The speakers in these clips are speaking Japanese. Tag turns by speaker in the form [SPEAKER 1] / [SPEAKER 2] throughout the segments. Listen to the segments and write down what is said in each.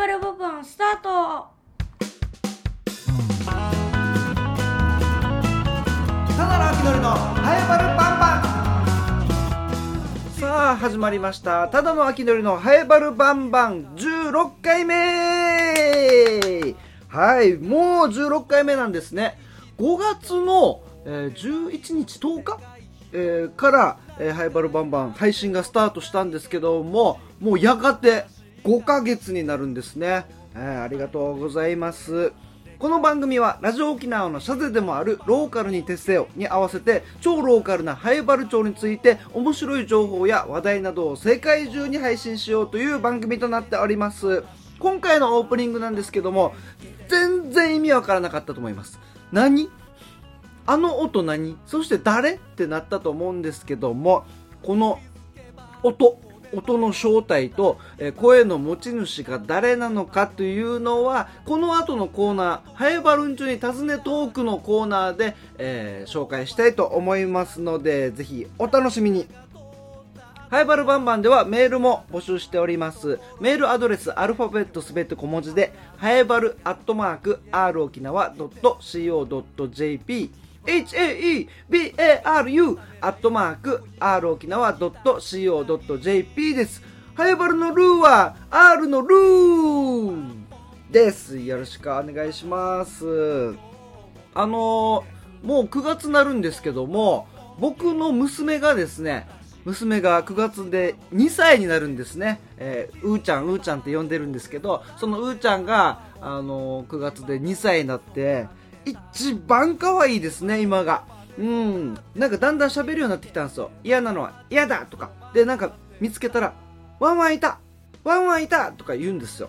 [SPEAKER 1] バルボバンスタート。
[SPEAKER 2] ただの秋のハエバルバンバンさあ始まりました。ただの秋のりのハエバルバンバン16回目。はいもう16回目なんですね。5月の、えー11日10日？えーから、えーハイバルバンバン配信がスタートしたんですけどももうやがて5ヶ月になるんですね、えーありがとうございます。この番組はラジオ沖縄のシャゼでもあるローカルに徹せよに合わせて超ローカルなハイバル町について面白い情報や話題などを世界中に配信しようという番組となっております。今回のオープニングなんですけども全然意味わからなかったと思います。何？あの音何？そして誰？ってなったと思うんですけどもこの音音の正体と、え声の持ち主が誰なのかというのはこの後のコーナー「ハエバルンチョに尋ねトーク」のコーナーで、えー紹介したいと思いますのでぜひお楽しみにハイバルバンバンではメールも募集しております。メールアドレスアルファベットすべて小文字で、ハイバルアットマーク r 沖縄 .co.jp haebaru アットマーク r 沖縄 .co.jp です。ハイバルのルーは R のルーです。よろしくお願いします。あのーもう9月になるんですけども、僕の娘がですね、娘が9月で2歳になるんですね。えーうーちゃん、うーちゃんって呼んでるんですけど、そのうーちゃんが、あのー9月で2歳になって、一番可愛いですね、今が。うん。なんかだんだん喋るようになってきたんですよ。嫌なのは嫌だとか。で、なんか見つけたら、ワンワンいたワンワンいたとか言うんですよ。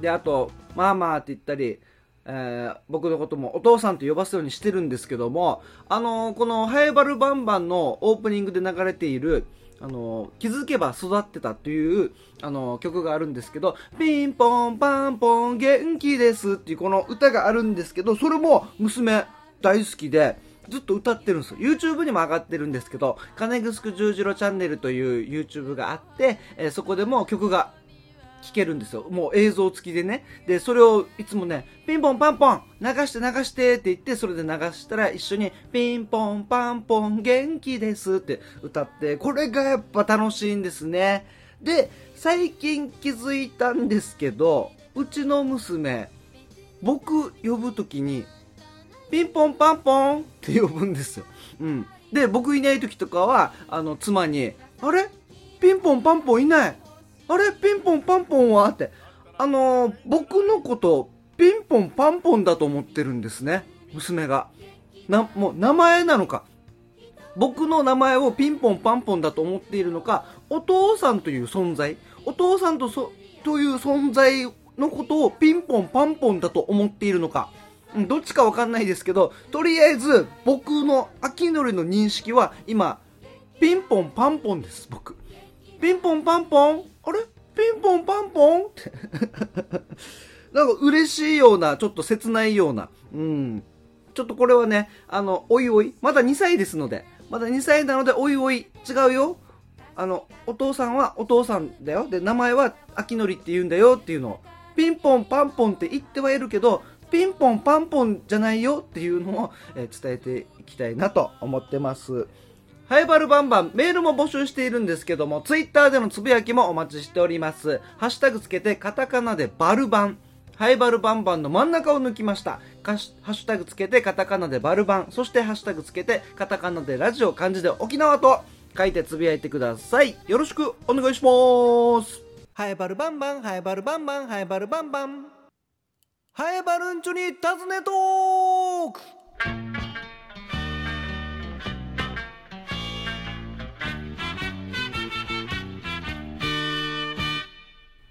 [SPEAKER 2] で、あと、ママって言ったり、えー僕のこともお父さんと呼ばすようにしてるんですけども、あのーこのハエバルバンバンのオープニングで流れている、あの気づけば育ってたっていう、あの曲があるんですけど、ピンポンパンポン元気ですっていうこの歌があるんですけど、それも娘大好きで、ずっと歌ってるんですよ。YouTube にも上がってるんですけど、金城十字路チャンネルという YouTube があって、えーそこでも曲が聞けるんですよ。もう映像付きでね。で、それをいつもね、ピンポンパンポン流して流してって言って、それで流したら一緒にピンポンパンポン元気ですって歌って、これがやっぱ楽しいんですね。で、最近気づいたんですけど、うちの娘、僕呼ぶときに、ピンポンパンポンって呼ぶんですよ。うん。で、僕いない時とかは、あの、妻に、あれ？ピンポンパンポンいないあれピンポンパンポンはって。あのー僕のこと、ピンポンパンポンだと思ってるんですね。娘が。な、もう名前なのか。僕の名前をピンポンパンポンだと思っているのか、お父さんという存在、お父さんとそ、という存在のことをピンポンパンポンだと思っているのか、どっちかわかんないですけど、とりあえず僕の秋のりの認識は今、ピンポンパンポンです、僕。ピンポンパンポンあれ？ピンポンパンポン？なんか嬉しいような、ちょっと切ないような。うん。ちょっとこれはね、あの、おいおい、まだ2歳ですので、まだ2歳なので、おいおい、違うよ。あの、お父さんはお父さんだよ。で、名前は秋のりって言うんだよっていうのを、ピンポンパンポンって言ってはいるけど、ピンポンパンポンじゃないよっていうのを、え伝えていきたいなと思ってます。ハイバルバンバン、メールも募集しているんですけども、ツイッターでのつぶやきもお待ちしております。ハッシュタグつけて、カタカナでバルバン。ハイバルバンバンの真ん中を抜きました。ハッシュタグつけて、カタカナでバルバン。そしてハッシュタグつけて、カタカナでラジオ漢字で沖縄と書いてつぶやいてください。よろしくお願いします。ハイバルバンバン、ハイバルバンバン、ハイバルバンバン。ハイバルンチョに尋ねトーク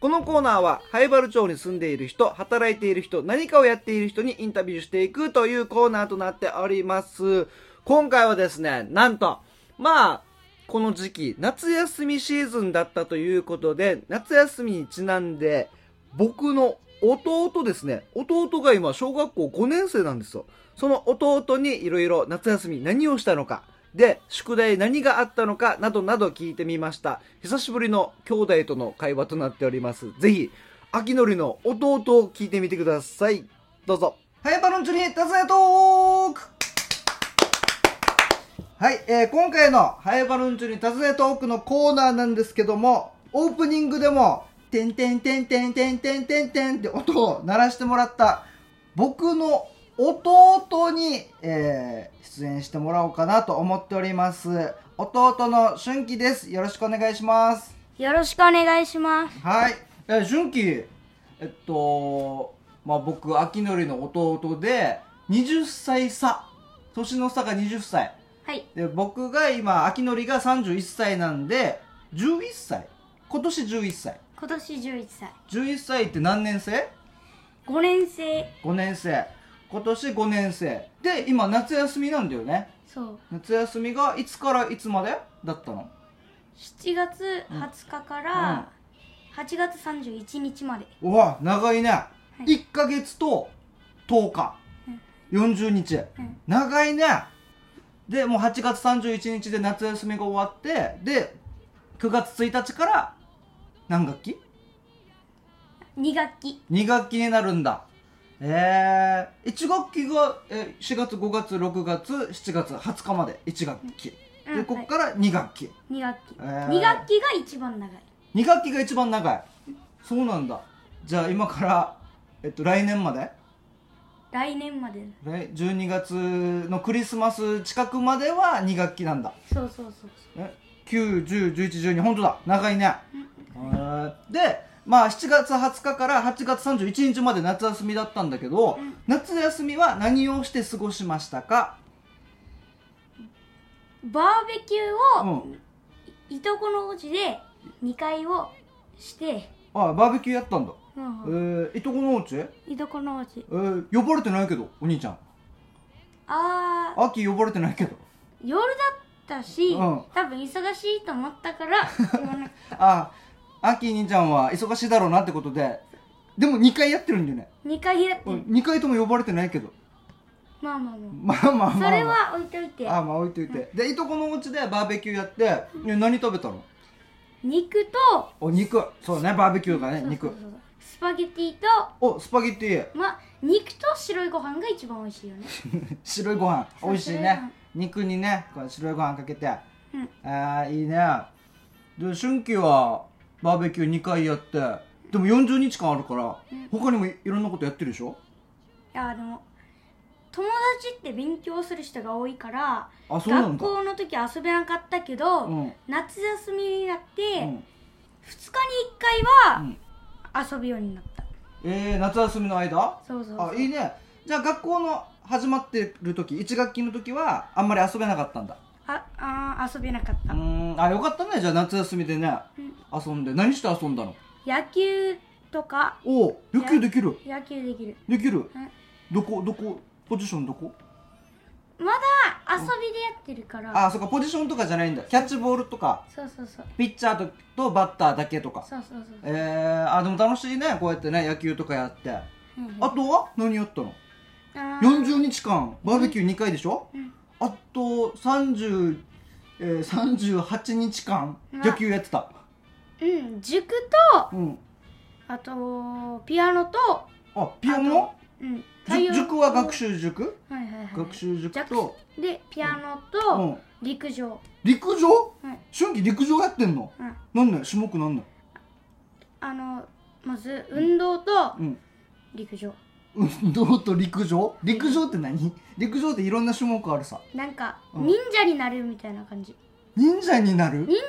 [SPEAKER 2] このコーナーは、ハイバル町に住んでいる人、働いている人、何かをやっている人にインタビューしていくというコーナーとなっております。今回はですね、なんと、まあ、この時期、夏休みシーズンだったということで、夏休みにちなんで、僕の弟ですね、弟が今、小学校5年生なんですよ。その弟にいろいろ夏休み何をしたのか、で、宿題何があったのかなどなど聞いてみました。久しぶりの兄弟との会話となっております。ぜひ、秋のりの弟を聞いてみてくださいどうぞはいバロンチュに尋ねトークはい、えー、今回のハイバルンチュに尋ねトークのコーナーなんですけどもオープニングでも「てんてんてんてんてんてんてんてん」って音を鳴らしてもらった僕の弟に、えー、出演してもらおうかなと思っております。弟の春樹です。よろしくお願いします。
[SPEAKER 1] よろしくお願いします。
[SPEAKER 2] はい。え春樹えっとまあ僕秋のりの弟で20歳差。年の差が20歳。
[SPEAKER 1] はい。
[SPEAKER 2] で僕が今秋のりが31歳なんで11歳。今年11歳。
[SPEAKER 1] 今年11歳。
[SPEAKER 2] 11歳って何年生
[SPEAKER 1] ？5年生。
[SPEAKER 2] 5年生今年5年生。で今夏休みなんだよね。
[SPEAKER 1] そう。
[SPEAKER 2] 夏休みがいつからいつまでだったの
[SPEAKER 1] ？7月20日から8月31日まで。
[SPEAKER 2] うわ長いね、
[SPEAKER 1] い。
[SPEAKER 2] 1ヶ月と10日、40日、
[SPEAKER 1] うん。
[SPEAKER 2] 長いね。でもう8月31日で夏休みが終わってで9月1日から何学期
[SPEAKER 1] ？2学期。
[SPEAKER 2] 2学期になるんだえー、1学期が、えー4月5月6月7月20日まで1学期、
[SPEAKER 1] うん。
[SPEAKER 2] でここから2学期、
[SPEAKER 1] 2学期。
[SPEAKER 2] えー。
[SPEAKER 1] 2学期が一番長い。
[SPEAKER 2] 2学期が一番長い。そうなんだ。じゃあ今から、えっと、来年まで？
[SPEAKER 1] 来年まで。
[SPEAKER 2] 来12月のクリスマス近くまでは2学期なんだ。
[SPEAKER 1] そうそうそう
[SPEAKER 2] え9101112本当だ。長いね。えーでまあ7月20日から8月31日まで夏休みだったんだけど、夏休みは何をして過ごしましたか？
[SPEAKER 1] バーベキューを、
[SPEAKER 2] うん。
[SPEAKER 1] いとこのお家で2回をして、
[SPEAKER 2] あバーベキューやったんだ、
[SPEAKER 1] うん
[SPEAKER 2] えー、いとこのお家、え
[SPEAKER 1] いとこのお家。
[SPEAKER 2] ー、呼ばれてないけどお兄ちゃん。
[SPEAKER 1] あー、
[SPEAKER 2] 秋呼ばれてないけど。
[SPEAKER 1] 夜だったし、
[SPEAKER 2] うん。
[SPEAKER 1] 多分忙しいと思ったから 言わなかった。
[SPEAKER 2] あ秋兄ちゃんは忙しいだろうなってことででも2回やってるんだよね、
[SPEAKER 1] 2回やって
[SPEAKER 2] うん、2回とも呼ばれてないけど。
[SPEAKER 1] まあまあまあ。
[SPEAKER 2] まあまあまあ、まあ、
[SPEAKER 1] それは置いといて。
[SPEAKER 2] あまあ置いといて、でいとこのお家でバーベキューやって、ね何食べたの？
[SPEAKER 1] 肉と
[SPEAKER 2] お肉。そうねバーベキューがね肉。
[SPEAKER 1] スパゲティと
[SPEAKER 2] おスパゲッティ。
[SPEAKER 1] まあ肉と白いご飯が一番美味しいよね。
[SPEAKER 2] 白いご飯。美味しいね。肉にね白いご飯かけて、
[SPEAKER 1] うん。
[SPEAKER 2] ああいいね。で春季はバーベキュー2回やってでも40日間あるから、他にもいいろんなことやってるでしょ？
[SPEAKER 1] いやでも友達って勉強する人が多いから学校の時遊べなかったけど、
[SPEAKER 2] うん。
[SPEAKER 1] 夏休みになって、2
[SPEAKER 2] うん。
[SPEAKER 1] 日に1回
[SPEAKER 2] うん。
[SPEAKER 1] は遊ぶようになった、
[SPEAKER 2] えー、夏休みの間？
[SPEAKER 1] そうそうそう。
[SPEAKER 2] あいいね。じゃあ学校の始まってる時1学期の時はあんまり遊べなかったんだ
[SPEAKER 1] ああー遊べなかった、
[SPEAKER 2] うーん。あよかったね。じゃあ夏休みでね、遊んで。何して遊んだの？
[SPEAKER 1] 野球とか。
[SPEAKER 2] おお野球できる？
[SPEAKER 1] 野球できる。
[SPEAKER 2] できる？
[SPEAKER 1] うん。
[SPEAKER 2] どこどこ？ポジションどこ？
[SPEAKER 1] まだ遊びでやってるから、
[SPEAKER 2] あそっか。ポジションとかじゃないんだ。キャッチボールとか。
[SPEAKER 1] そうそうそう。
[SPEAKER 2] ピッチャーととバッターだけとか。
[SPEAKER 1] そうそうそう
[SPEAKER 2] えー、あでも楽しいね。こうやってね野球とかやって。
[SPEAKER 1] うん
[SPEAKER 2] あとは？何やったの？
[SPEAKER 1] あー。
[SPEAKER 2] 40日間。バーベキュー2回でしょ、
[SPEAKER 1] うん
[SPEAKER 2] あと30、えー、38日間
[SPEAKER 1] うん
[SPEAKER 2] 野球やってた。
[SPEAKER 1] うん塾と
[SPEAKER 2] うん。
[SPEAKER 1] あとピアノと
[SPEAKER 2] あピアノ？
[SPEAKER 1] うん
[SPEAKER 2] 塾は学習塾？
[SPEAKER 1] はいはいはい。
[SPEAKER 2] 学習塾と、
[SPEAKER 1] でピアノ
[SPEAKER 2] う
[SPEAKER 1] と
[SPEAKER 2] ん、
[SPEAKER 1] 陸上。
[SPEAKER 2] 陸上？
[SPEAKER 1] はい。
[SPEAKER 2] 春季陸上やってんの？
[SPEAKER 1] うん。
[SPEAKER 2] なんね種目なんね
[SPEAKER 1] あのまず運動と
[SPEAKER 2] うん。
[SPEAKER 1] 陸上
[SPEAKER 2] 運動と陸上？陸上って何？陸上っていろんな種目あるさ。
[SPEAKER 1] なんか
[SPEAKER 2] うん。
[SPEAKER 1] 忍者になるみたいな感じ。
[SPEAKER 2] 忍者になる？
[SPEAKER 1] 忍者ぐら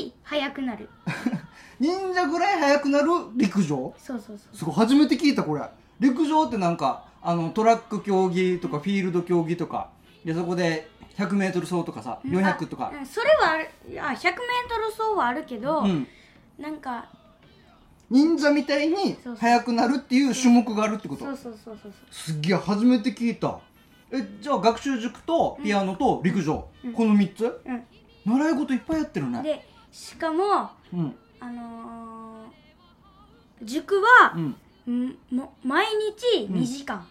[SPEAKER 1] い速くなる。
[SPEAKER 2] 忍者ぐらい速くなる陸上？
[SPEAKER 1] そうそうそう。
[SPEAKER 2] すごい初めて聞いたこれ。陸上ってなんかあのトラック競技とかフィールド競技とかでそこで 100m 走とかさ400とか。
[SPEAKER 1] あうんそれはある。いや 100m 走はあるけど、
[SPEAKER 2] うん。
[SPEAKER 1] なんか
[SPEAKER 2] 忍者みたいに速くなるっていう種目があるってこと？
[SPEAKER 1] そうそうそうそう
[SPEAKER 2] すっげえ初めて聞いた。えじゃあ学習塾とピアノと陸上、
[SPEAKER 1] うん。
[SPEAKER 2] この3つ？
[SPEAKER 1] そう
[SPEAKER 2] 習い事いっぱいやってるね。
[SPEAKER 1] うんでしかも
[SPEAKER 2] うん。
[SPEAKER 1] あのー塾は
[SPEAKER 2] う、ん。
[SPEAKER 1] んも毎日2時間、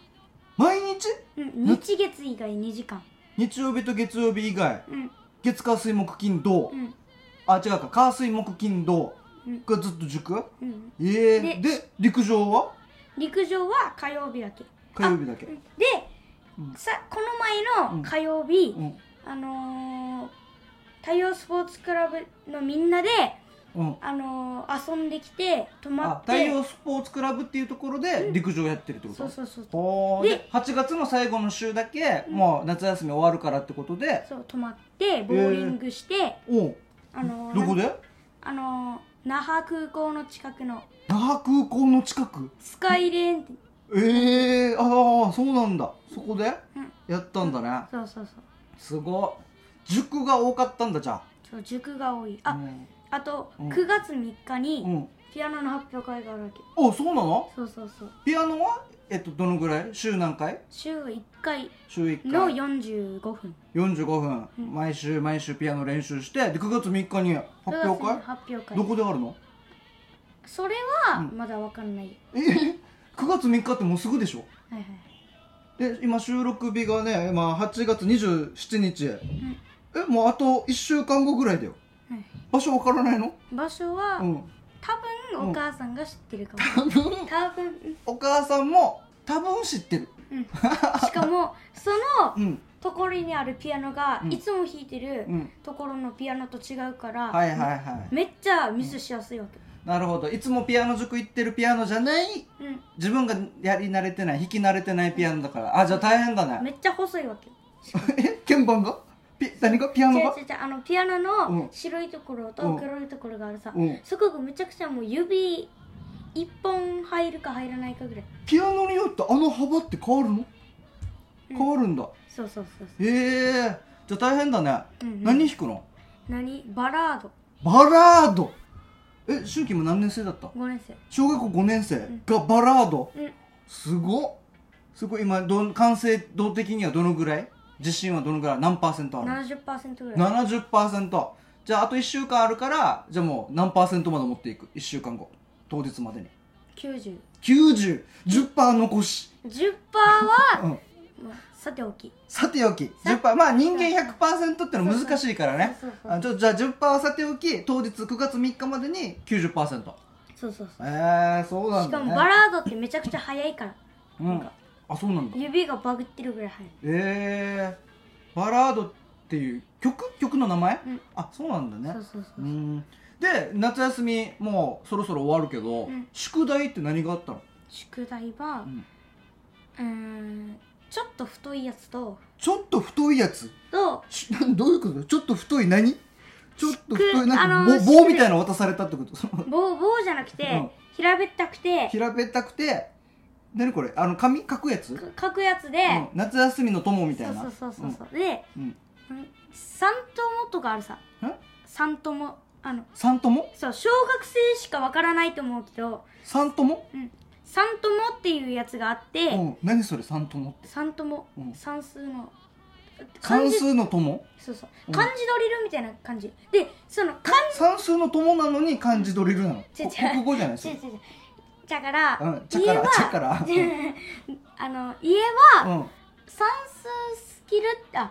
[SPEAKER 2] 毎日？
[SPEAKER 1] うん日月以外2時間。
[SPEAKER 2] 日曜日と月曜日以外。
[SPEAKER 1] うん。
[SPEAKER 2] 月火水木金土、
[SPEAKER 1] うん。
[SPEAKER 2] あ違うか。火水木金土がずっと塾？
[SPEAKER 1] うん、
[SPEAKER 2] ええ
[SPEAKER 1] で
[SPEAKER 2] で陸上は？
[SPEAKER 1] 陸上は火曜日だけ。
[SPEAKER 2] 火曜日だけ。
[SPEAKER 1] で、
[SPEAKER 2] うん。
[SPEAKER 1] さこの前の火曜日、
[SPEAKER 2] うん。
[SPEAKER 1] あのー、太陽スポーツクラブのみんなで、
[SPEAKER 2] うん。
[SPEAKER 1] あのー遊んできて泊ま
[SPEAKER 2] あ
[SPEAKER 1] って。
[SPEAKER 2] 太陽スポーツクラブっていうところで陸上やってるってこと？
[SPEAKER 1] そうそうそう
[SPEAKER 2] ほー。で
[SPEAKER 1] で
[SPEAKER 2] 8月の最後の週だけもう夏休み終わるからってことで？
[SPEAKER 1] そう泊まってボーリングして、
[SPEAKER 2] おう
[SPEAKER 1] あのー
[SPEAKER 2] どこで？
[SPEAKER 1] あのー那覇空港の近くの。
[SPEAKER 2] 那覇空港の近く？
[SPEAKER 1] スカイレーンって。
[SPEAKER 2] ええああそうなんだ。そこで？
[SPEAKER 1] うん。
[SPEAKER 2] やったんだね。
[SPEAKER 1] そうそうそう。
[SPEAKER 2] すごい。塾が多かったんだじゃ
[SPEAKER 1] そう塾が多い。
[SPEAKER 2] あ
[SPEAKER 1] あ、あと
[SPEAKER 2] うん。
[SPEAKER 1] 9月3日
[SPEAKER 2] うん、
[SPEAKER 1] に
[SPEAKER 2] うん、
[SPEAKER 1] ピアノの発表会があるわけ。
[SPEAKER 2] おそうなの？
[SPEAKER 1] そうそうそう。
[SPEAKER 2] ピアノは？えっとどのぐらい？週何回？
[SPEAKER 1] 週1回。
[SPEAKER 2] 週1
[SPEAKER 1] の
[SPEAKER 2] 回
[SPEAKER 1] 45分。
[SPEAKER 2] 45分、
[SPEAKER 1] うん。
[SPEAKER 2] 毎週毎週ピアノ練習してで9月3日に発表
[SPEAKER 1] 9月
[SPEAKER 2] 会
[SPEAKER 1] に発表会。
[SPEAKER 2] どこであるの？
[SPEAKER 1] それは
[SPEAKER 2] うん。
[SPEAKER 1] まだわかんない、
[SPEAKER 2] え 9月3日ってもうすぐでしょ？
[SPEAKER 1] はいはい。
[SPEAKER 2] で今収録日がね、まあ、8月27日、えもうあと1週間後ぐらいだよ。
[SPEAKER 1] はい。
[SPEAKER 2] 場所わからないの？
[SPEAKER 1] 場所は、
[SPEAKER 2] うん。
[SPEAKER 1] 多分お母さんが知ってるかも、
[SPEAKER 2] 多分。
[SPEAKER 1] 多分、
[SPEAKER 2] お母さんも多分知ってる。
[SPEAKER 1] うん、しかも その
[SPEAKER 2] うん。
[SPEAKER 1] ところにあるピアノが、
[SPEAKER 2] うん。
[SPEAKER 1] いつも弾いてる
[SPEAKER 2] うん。
[SPEAKER 1] ところのピアノと違うから、
[SPEAKER 2] はいはいはい。
[SPEAKER 1] めっちゃミスしやすいわけ、
[SPEAKER 2] なるほど。いつもピアノ塾行ってるピアノじゃない
[SPEAKER 1] うん。
[SPEAKER 2] 自分がやり慣れてない弾き慣れてないピアノだから。あじゃあ大変だね。
[SPEAKER 1] めっちゃ細いわけ。
[SPEAKER 2] え鍵盤が？ピ何が？ピアノが？
[SPEAKER 1] 違う違うあのピアノ
[SPEAKER 2] うん。
[SPEAKER 1] の白いところ
[SPEAKER 2] うん。
[SPEAKER 1] と黒いところがあるさ、
[SPEAKER 2] うん。
[SPEAKER 1] そこがめちゃくちゃもう指一本入るか入らないかぐらい。
[SPEAKER 2] ピアノによってあの幅って変わるの？
[SPEAKER 1] うん。
[SPEAKER 2] 変わるんだ、
[SPEAKER 1] そうそうそうそう。
[SPEAKER 2] へえ。じゃあ大変だね、
[SPEAKER 1] うんうん。
[SPEAKER 2] 何弾くの？
[SPEAKER 1] 何？バラード。
[SPEAKER 2] バラード。え春季も何年生だった
[SPEAKER 1] ？5年生。
[SPEAKER 2] 小学校5年生がバラード、
[SPEAKER 1] うん。
[SPEAKER 2] すごっ。すごい。今どん完成度的にはどのぐらい？自信はどのぐらい？何パーセントある
[SPEAKER 1] 70%ぐらい。
[SPEAKER 2] 70%じゃああと1週間あるからじゃあもう何パーセントまで持っていく？1週間後当日までに。
[SPEAKER 1] 9010%
[SPEAKER 2] 9010%残し、
[SPEAKER 1] は、
[SPEAKER 2] うん、
[SPEAKER 1] まあ、さておき。
[SPEAKER 2] さておき。10%まあ人間100%ってのは難しいからね。じゃあ10%はさておき当日9月3日までに90%
[SPEAKER 1] そうそうそう。
[SPEAKER 2] えー、そうなん
[SPEAKER 1] し
[SPEAKER 2] だね。
[SPEAKER 1] かもバラードってめちゃくちゃ速いから。
[SPEAKER 2] うん。あそうなんだ。
[SPEAKER 1] 指がバグってるぐらい速い。
[SPEAKER 2] えー、バラードっていう曲？曲の名前、
[SPEAKER 1] うん。
[SPEAKER 2] あそうなんだね。
[SPEAKER 1] そうそうそう。
[SPEAKER 2] うんで夏休みもうそろそろ終わるけど、
[SPEAKER 1] うん。
[SPEAKER 2] 宿題って何があったの、
[SPEAKER 1] 宿題は
[SPEAKER 2] うん。
[SPEAKER 1] うーんちょっと太いやつと
[SPEAKER 2] ちょっと太いやつ？
[SPEAKER 1] と
[SPEAKER 2] しどういうこと？ちょっと太い何？ちょっと太い
[SPEAKER 1] く
[SPEAKER 2] なんか
[SPEAKER 1] あの
[SPEAKER 2] 棒
[SPEAKER 1] 宿
[SPEAKER 2] 棒みたいなの渡されたってこと？その
[SPEAKER 1] 棒棒じゃなくて、
[SPEAKER 2] うん。
[SPEAKER 1] 平べったくて。
[SPEAKER 2] 平べったくて何これ？あの紙？書くやつ、
[SPEAKER 1] か書くやつで、
[SPEAKER 2] うん。夏休みの友みたいな。
[SPEAKER 1] そうそうそうそうで、
[SPEAKER 2] う。ん。
[SPEAKER 1] うん、三友とかあるさ。
[SPEAKER 2] ん
[SPEAKER 1] 三友あの
[SPEAKER 2] 三友
[SPEAKER 1] そう小学生しかわからないと思うけど。
[SPEAKER 2] 三友
[SPEAKER 1] 三友っていうやつがあって、
[SPEAKER 2] うん。何それ？三友って。
[SPEAKER 1] 三友、
[SPEAKER 2] うん。
[SPEAKER 1] 算数の。漢字。
[SPEAKER 2] 算数の友？
[SPEAKER 1] そうそう。
[SPEAKER 2] うん。
[SPEAKER 1] 漢字ドリルみたいな感じ。でその漢
[SPEAKER 2] 算数の友なのに漢字ドリルなのこ
[SPEAKER 1] 違う。
[SPEAKER 2] 国語じゃないですよ
[SPEAKER 1] 字違う違う違う。だから、
[SPEAKER 2] うん。ちゃから
[SPEAKER 1] 家は
[SPEAKER 2] ちゃから。
[SPEAKER 1] あの家は
[SPEAKER 2] うん。
[SPEAKER 1] 算数スキルってあ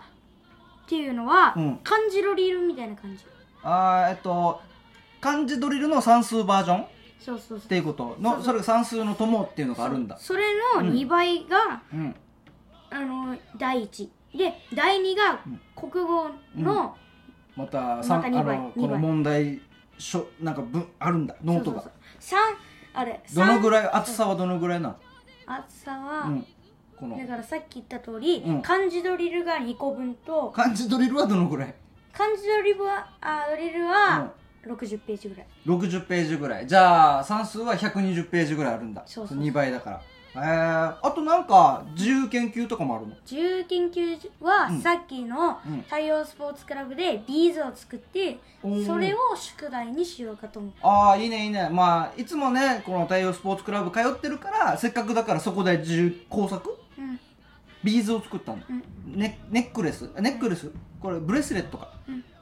[SPEAKER 1] っていうのは、
[SPEAKER 2] うん。
[SPEAKER 1] 漢字ドリルみたいな感じ
[SPEAKER 2] あーえっと漢字ドリルの算数バージョン？っ
[SPEAKER 1] そうそうそう。
[SPEAKER 2] ていうこと？の
[SPEAKER 1] そ
[SPEAKER 2] れが算数の友っていうのがあるんだ。
[SPEAKER 1] それの2倍が、
[SPEAKER 2] うん。
[SPEAKER 1] あの第一。で第2が
[SPEAKER 2] うん。
[SPEAKER 1] 国語の、
[SPEAKER 2] またさん
[SPEAKER 1] また二倍。
[SPEAKER 2] あのこの問題書なんか文あるんだ。ノートが
[SPEAKER 1] そう。そうそう3あれ
[SPEAKER 2] どのぐらい？
[SPEAKER 1] 三
[SPEAKER 2] 厚さはどのぐらいなの？
[SPEAKER 1] 厚さは、
[SPEAKER 2] うん。この。
[SPEAKER 1] だからさっき言った通り、
[SPEAKER 2] うん。
[SPEAKER 1] 漢字ドリルが2個分と
[SPEAKER 2] 漢字ドリルはどのぐらい？
[SPEAKER 1] 漢字ドリルはあドリルは60ページぐらい、
[SPEAKER 2] 60ページぐらい。じゃあ算数は120ページぐらいあるんだ。
[SPEAKER 1] そうそう
[SPEAKER 2] 2倍だから。えー、あとなんか自由研究とかもあるの？
[SPEAKER 1] 自由研究は
[SPEAKER 2] うん。
[SPEAKER 1] さっきの
[SPEAKER 2] うん。
[SPEAKER 1] 太陽スポーツクラブでビーズを作って
[SPEAKER 2] おー。
[SPEAKER 1] それを宿題にしようかと思う。
[SPEAKER 2] ああいいねいいね。まあいつもねこの太陽スポーツクラブ通ってるからせっかくだからそこで自由工作？
[SPEAKER 1] うん
[SPEAKER 2] ビーズを作ったんだ、
[SPEAKER 1] うん。
[SPEAKER 2] ネネックレス。あネックレス？これブレスレットか。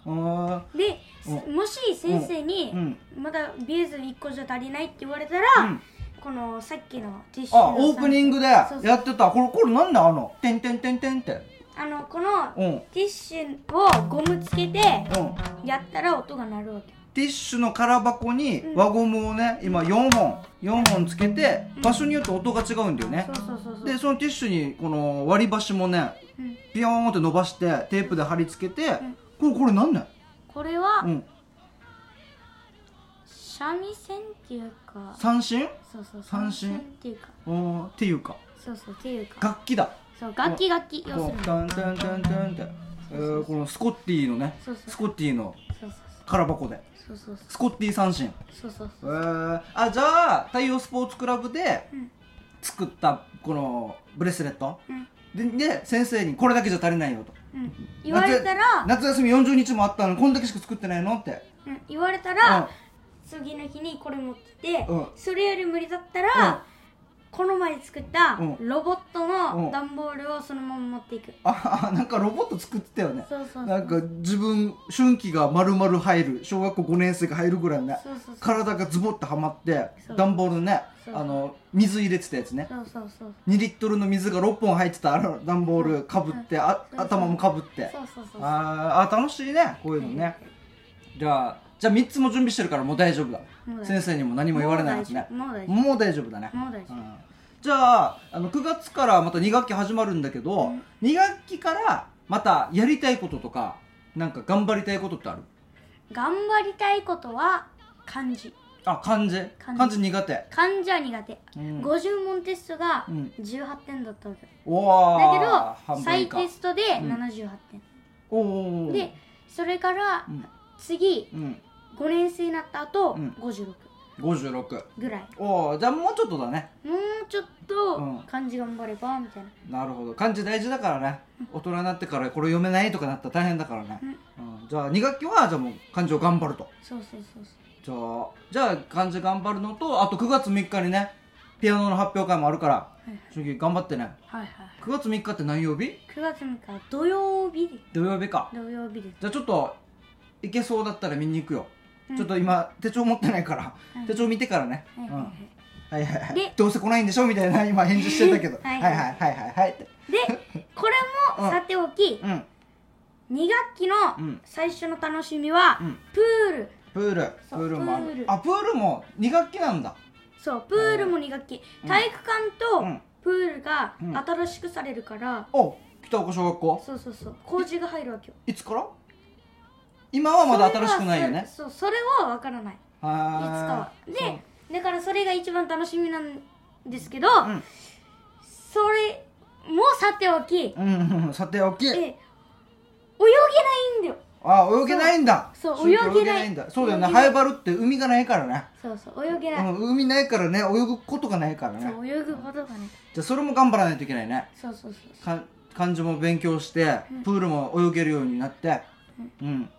[SPEAKER 1] で、
[SPEAKER 2] う
[SPEAKER 1] もし先生
[SPEAKER 2] ー
[SPEAKER 1] に、
[SPEAKER 2] うん。
[SPEAKER 1] まだビーズ1個じゃ足りないって言われたら、
[SPEAKER 2] うん。
[SPEAKER 1] このさっきのティッシュの
[SPEAKER 2] あオープニングでやってた。これこれなんだあの「てんてんてんてん」って。
[SPEAKER 1] あのこのティッシュをゴムつけてやったら音が鳴るわけ
[SPEAKER 2] ティッシュの空箱に
[SPEAKER 1] うん。
[SPEAKER 2] 輪ゴムをね今4本4本つけて場所によって音が違うんだよね。でそのティッシュにこの割り箸もね
[SPEAKER 1] うん。
[SPEAKER 2] ピヨーンって伸ばしてテープで貼り付けてこれこれなんねん
[SPEAKER 1] これは
[SPEAKER 2] うん。
[SPEAKER 1] 三味線っていうか。
[SPEAKER 2] 三振
[SPEAKER 1] そうそう
[SPEAKER 2] 三振
[SPEAKER 1] っていうか。
[SPEAKER 2] おーっていうか。
[SPEAKER 1] そうそうっていうか。
[SPEAKER 2] 楽器だ。
[SPEAKER 1] そう楽器楽器。要するに。
[SPEAKER 2] こうタンタンタンタンって。えーこのスコッティのねスコッティの空箱で
[SPEAKER 1] そうそう
[SPEAKER 2] スコッティ三振。
[SPEAKER 1] そうそう
[SPEAKER 2] え
[SPEAKER 1] そう。
[SPEAKER 2] ー、あじゃあ太陽スポーツクラブで
[SPEAKER 1] うん
[SPEAKER 2] 作ったこのブレスレット？
[SPEAKER 1] うん。
[SPEAKER 2] でで先生にこれだけじゃ足りないよと。
[SPEAKER 1] うん。言われたら
[SPEAKER 2] 夏休み40日もあったのにこんだけしか作ってないのって。
[SPEAKER 1] うん。言われた
[SPEAKER 2] うん。
[SPEAKER 1] ら次の日にこれ持ってて
[SPEAKER 2] うん。
[SPEAKER 1] それより無理だった
[SPEAKER 2] うん。
[SPEAKER 1] らこの前作った
[SPEAKER 2] うん。
[SPEAKER 1] ロボット
[SPEAKER 2] うん。
[SPEAKER 1] の段ボールをそのまま持っていく。
[SPEAKER 2] あなんかロボット作ってたよね。
[SPEAKER 1] そうそう
[SPEAKER 2] なんか自分春季が丸々入る小学校5年生が入るぐらいね体がズボッとはまって段ボールねあの水入れてたやつね。
[SPEAKER 1] そうそうそう。
[SPEAKER 2] 2リットルの水が6本入ってたあの段ボールかぶってあ頭もかぶって。
[SPEAKER 1] そうそうそう
[SPEAKER 2] あーあ楽しいねこういうのね。じゃあじゃあ3つも準備してるからもう大丈夫だ。先生にも何も言われないやつね。
[SPEAKER 1] もう大丈夫。
[SPEAKER 2] だね。
[SPEAKER 1] もう大丈夫。
[SPEAKER 2] うん。じゃああの9月からまた2学期始まるんだけど、
[SPEAKER 1] うん。
[SPEAKER 2] 2学期からまたやりたいこととかなんか頑張りたいことってある？
[SPEAKER 1] 頑張りたいことは漢字。
[SPEAKER 2] あ漢字？
[SPEAKER 1] 漢字。
[SPEAKER 2] 漢字苦手。
[SPEAKER 1] 漢字は苦手。
[SPEAKER 2] うん。
[SPEAKER 1] 50問テストが
[SPEAKER 2] うん。
[SPEAKER 1] 18点だったわけ。
[SPEAKER 2] おー
[SPEAKER 1] だけ
[SPEAKER 2] 半
[SPEAKER 1] ど再テストで
[SPEAKER 2] うん。
[SPEAKER 1] 78点。
[SPEAKER 2] おー。
[SPEAKER 1] でそれから
[SPEAKER 2] うん。
[SPEAKER 1] 次
[SPEAKER 2] うん
[SPEAKER 1] 5年生になった後
[SPEAKER 2] うん。
[SPEAKER 1] 56
[SPEAKER 2] 56
[SPEAKER 1] ぐらい。
[SPEAKER 2] おおじゃあもうちょっとだね。
[SPEAKER 1] もうちょっ
[SPEAKER 2] うん。
[SPEAKER 1] と漢字頑張ればみたいな。
[SPEAKER 2] なるほど。漢字大事だからね。大人になってからこれ読めないとかなったら大変だからね、うん。じゃあ2学期はじゃあもう漢字を頑張ると。
[SPEAKER 1] そうそうそうそう。
[SPEAKER 2] じゃあじゃあ漢字頑張るのとあと9月3日にねピアノの発表会もあるから
[SPEAKER 1] はい
[SPEAKER 2] 春季頑張ってね。
[SPEAKER 1] はいはい
[SPEAKER 2] 9月3日って何曜日
[SPEAKER 1] ？9月3日土曜日。で
[SPEAKER 2] 土曜日か。
[SPEAKER 1] 土曜日です。
[SPEAKER 2] じゃあちょっと行けそうだったら見に行くよ、
[SPEAKER 1] うん。
[SPEAKER 2] ちょっと今手帳持ってないから、
[SPEAKER 1] うん。
[SPEAKER 2] 手帳見てからね、
[SPEAKER 1] はい
[SPEAKER 2] うん。
[SPEAKER 1] はいはい。
[SPEAKER 2] どうせ来ないんでしょ？みたいな今返事してたけど。
[SPEAKER 1] はい
[SPEAKER 2] はい。はいはいはい
[SPEAKER 1] でこれもさておき
[SPEAKER 2] うん。
[SPEAKER 1] 2学期の
[SPEAKER 2] うん。
[SPEAKER 1] 最初の楽しみは
[SPEAKER 2] うん。
[SPEAKER 1] プール。
[SPEAKER 2] プール。プールもあ
[SPEAKER 1] プール。
[SPEAKER 2] るあプールも2学期なんだ。
[SPEAKER 1] そうプールも2学期。
[SPEAKER 2] うん。
[SPEAKER 1] 体育館と
[SPEAKER 2] うん。
[SPEAKER 1] プールが
[SPEAKER 2] うん。
[SPEAKER 1] 新しくされるから。
[SPEAKER 2] お北岡小学校？
[SPEAKER 1] そうそうそう。工事が入るわけよ。
[SPEAKER 2] いつから？今はまだ新しくないよね。
[SPEAKER 1] そうそれはわからない。いつか。
[SPEAKER 2] は
[SPEAKER 1] でだからそれが一番楽しみなんですけど、
[SPEAKER 2] ん。
[SPEAKER 1] それもさておき、
[SPEAKER 2] そううんうん。さておき。
[SPEAKER 1] え泳げないんだよ。
[SPEAKER 2] あ泳げないんだ。
[SPEAKER 1] そう泳げない。
[SPEAKER 2] んだ。そうだよね。ハエバルって海がないからね。
[SPEAKER 1] そうそう泳げない、
[SPEAKER 2] うん海ないからね泳ぐことがないからね。
[SPEAKER 1] そう泳ぐことがね
[SPEAKER 2] じゃあそれも頑張らないといけないね。
[SPEAKER 1] そうそうそう
[SPEAKER 2] か漢字も勉強して
[SPEAKER 1] うん。
[SPEAKER 2] プールも泳げるようになって。うん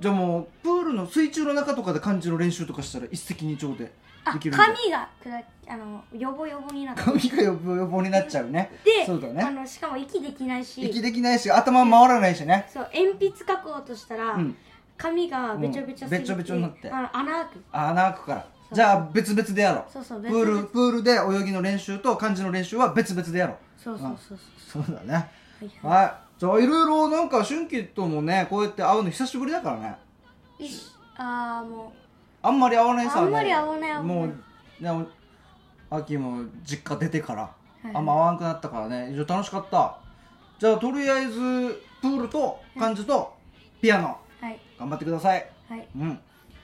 [SPEAKER 2] じゃあもうプールの水中の中とかで漢字の練習とかしたら一石二鳥で
[SPEAKER 1] あ
[SPEAKER 2] できるんだ
[SPEAKER 1] 髪がくだあのヨボヨボになって
[SPEAKER 2] 髪が予防予防になっちゃうね。
[SPEAKER 1] で
[SPEAKER 2] そうだ
[SPEAKER 1] あ
[SPEAKER 2] ね
[SPEAKER 1] のしかも息できないし。
[SPEAKER 2] 息できないし頭回らないしね。
[SPEAKER 1] そう鉛筆書こうとしたら、
[SPEAKER 2] うん。
[SPEAKER 1] 髪がべちょべちょすぎて、
[SPEAKER 2] うんべちょべちょになって。
[SPEAKER 1] あの穴開く。
[SPEAKER 2] あ穴開くから。
[SPEAKER 1] そう。
[SPEAKER 2] じゃあ別々でやろう。
[SPEAKER 1] そうそう
[SPEAKER 2] プールプールで泳ぎの練習と漢字の練習は別々でやろう。
[SPEAKER 1] そうそうそうそう。
[SPEAKER 2] そうだね。
[SPEAKER 1] はいは
[SPEAKER 2] はいじゃあいろいろなんか春季ともねこうやって会うの久しぶりだからね。
[SPEAKER 1] いいしああも
[SPEAKER 2] あんまり会わないさ
[SPEAKER 1] あんまり会わない会わない
[SPEAKER 2] もうね秋も実家出てから、
[SPEAKER 1] はい。
[SPEAKER 2] あんま会わなくなったからね。以上楽しかった。じゃあとりあえずプールと漢字とピアノ。
[SPEAKER 1] うはい。
[SPEAKER 2] 頑張ってください。
[SPEAKER 1] はい。
[SPEAKER 2] うん。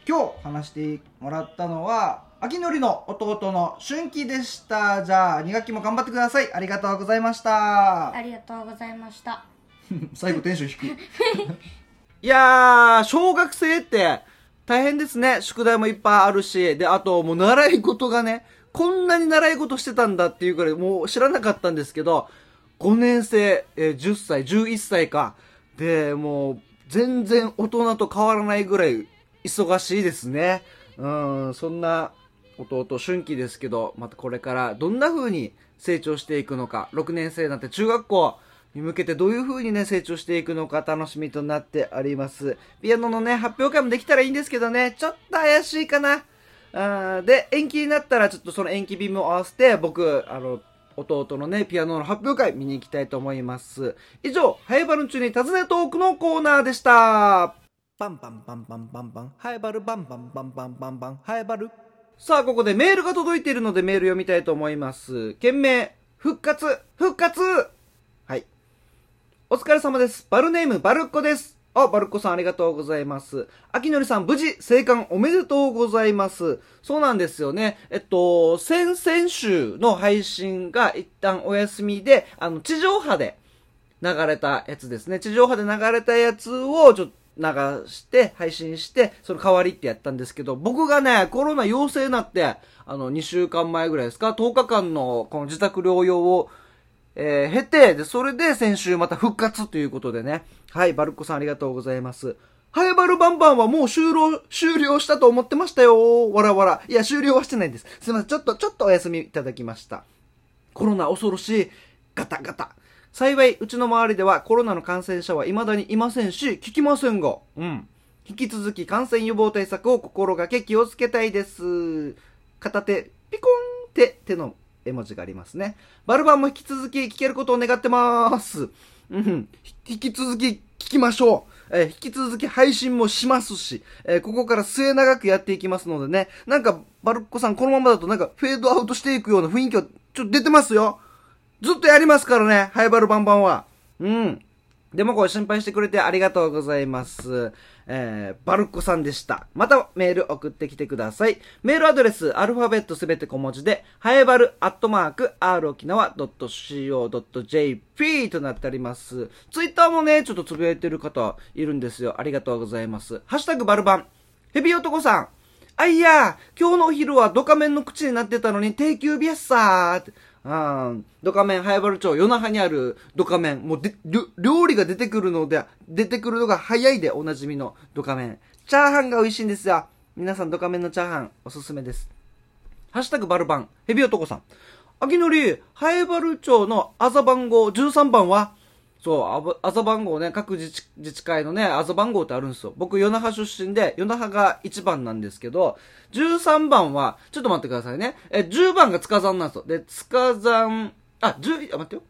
[SPEAKER 2] 今日話してもらったのは秋のりの弟の春季でした。じゃあ2学期も頑張ってください。ありがとうございました。
[SPEAKER 1] ありがとうございました
[SPEAKER 2] 最後テンション低い。いやー小学生って大変ですね。宿題もいっぱいあるし。であともう習い事がねこんなに習い事してたんだっていうくらいもう知らなかったんですけど5年生、えー10歳11歳か。でもう全然大人と変わらないぐらい忙しいですね。うんそんな弟春季ですけどまたこれからどんな風に成長していくのか。6年生なって中学校に向けてどういう風にね成長していくのか楽しみとなっております。ピアノのね発表会もできたらいいんですけどねちょっと怪しいかな。あーで延期になったらちょっとその延期日も合わせて僕あの弟のねピアノの発表会見に行きたいと思います。以上ハイバル中に尋ねトークのコーナーでした。バンバンバンバンバンバン、ハエバルバンバンバンバンバンバン、ハエバル。さあ、ここでメールが届いているのでメール読みたいと思います。件名、復活。復活。はい。お疲れ様です。バルネーム、バルッコです。あ、バルッコさんありがとうございます。秋のりさん、無事、生還おめでとうございます。そうなんですよね。えっと、先々週の配信が一旦お休みで、あの、地上波で流れたやつですね。地上波で流れたやつを、ちょっと、流して、配信して、その代わりってやったんですけど、僕がね、コロナ陽性になって、あの、2週間前ぐらいですか、10日間のこの自宅療養を、えー、経て、で、それで先週また復活ということでね。はい、バルコさんありがとうございます。ハエバルバンバンはもう終了、終了したと思ってましたよ。わらわら。いや、終了はしてないんです。すいません。ちょっと、ちょっとお休みいただきました。コロナ恐ろしい。ガタガタ。幸い、うちの周りではコロナの感染者は未だにいませんし、聞きませんが、うん。引き続き感染予防対策を心がけ気をつけたいです。片手、ピコンって手の絵文字がありますね。バルバンも引き続き聞けることを願ってまーす。うん。引き続き聞きましょう。えー引き続き配信もしますし、えーここから末長くやっていきますのでね、なんか、バルコさんこのままだとなんかフェードアウトしていくような雰囲気はちょっと出てますよ。ずっとやりますからね、ハイバルバンバンは。うん。でもこれ心配してくれてありがとうございます。えー、バルコさんでした。またメール送ってきてください。メールアドレス、アルファベットすべて小文字で、ハエバルアットマーク、r 沖縄 .co.jp となっております。ツイッターもね、ちょっとつぶやいてる方いるんですよ。ありがとうございます。ハッシュタグバルバン。ヘビ男さん。あいや今日のお昼はドカメンの口になってたのに定休日やっさーって。うん。ドカメン、早原町、夜那覇にあるドカメン。もうで、りょ料理が出てくるので、出てくるのが早いでおなじみのドカメン。チャーハンが美味しいんですよ。皆さんドカメンのチャーハンおすすめです。ハッシュタグバルバン、ヘビ男さん。秋のり、ハエバル町のあざ番号13番はそう、あばあざ番号ね、各自治自治会のね、あざ番号ってあるんですよ。僕、与那覇出身で、与那覇が1番なんですけど、13番は、ちょっと待ってくださいね。え、10番が塚山なんですよ。で、塚山、あ、10、あ、待ってよ。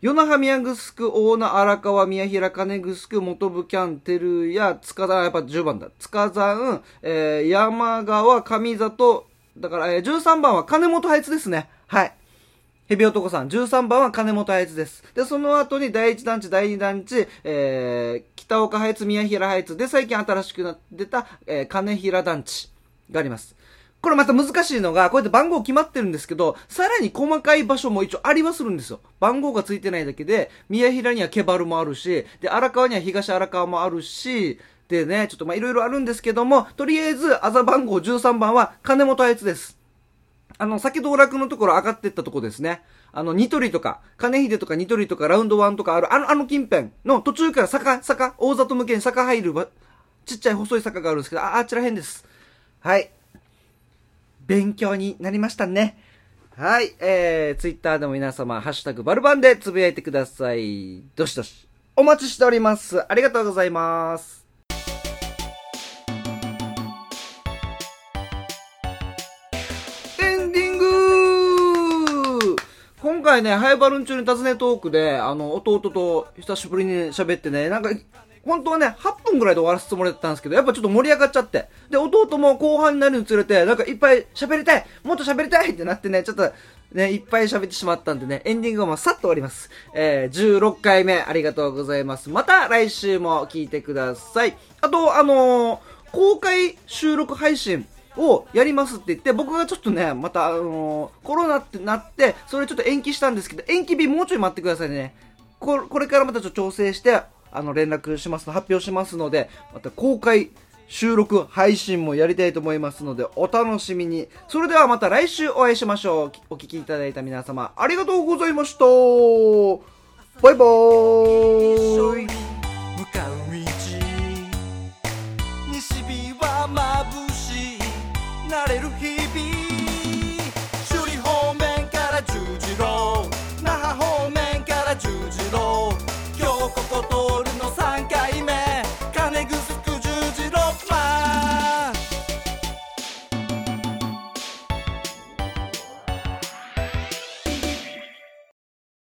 [SPEAKER 2] 与那覇、宮城、大名、荒川、宮平、金城、元部、キャン、照屋、塚山、やっぱ10番だ。塚山、えー山川、上里、だから、えー13番は金本配置ですね。はい。ヘビ男さん、13番は金本配置です。で、その後に第1団地、第2団地、えー、北岡配置、宮平配置で、最近新しくなってた、えー、金平団地があります。これまた難しいのが、こうやって番号決まってるんですけど、さらに細かい場所も一応ありはするんですよ。番号がついてないだけで、宮平にはケバルもあるし、で、荒川には東荒川もあるし、でね、ちょっとまあいろいろあるんですけども、とりあえず、あざ番号13番は金本配置です。あの、先道楽のところ上がってったとこですね。あの、ニトリとか、金秀とかニトリとかラウンドワンとかある、あの、あの近辺の途中から坂、坂、大里向けに坂入るば、ちっちゃい細い坂があるんですけど、あ、あちら辺です。はい。勉強になりましたね。はい。えー、ツイッターでも皆様、ハッシュタグバルバンでつぶやいてください。どしどし。お待ちしております。ありがとうございます。回ね、ハイバルン中に尋ねトークで、あの、弟と久しぶりに喋ってね、なんか、本当はね、8分ぐらいで終わらすつもりだったんですけど、やっぱちょっと盛り上がっちゃって。で、弟も後半になるにつれて、なんかいっぱい喋りたいもっと喋りたいってなってね、ちょっと、ね、いっぱい喋ってしまったんでね、エンディングはもうさっと終わります。えー、16回目、ありがとうございます。また来週も聞いてください。あと、あのー公開収録配信、をやりますって言って、僕がちょっとね、また、あのーコロナってなって、それちょっと延期したんですけど、延期日もうちょい待ってくださいね。ここれからまたちょっと調整して、あの、連絡します、発表しますので、また公開収録配信もやりたいと思いますので、お楽しみに。それではまた来週お会いしましょう。お聞きいただいた皆様、ありがとうございました。バイバーイ。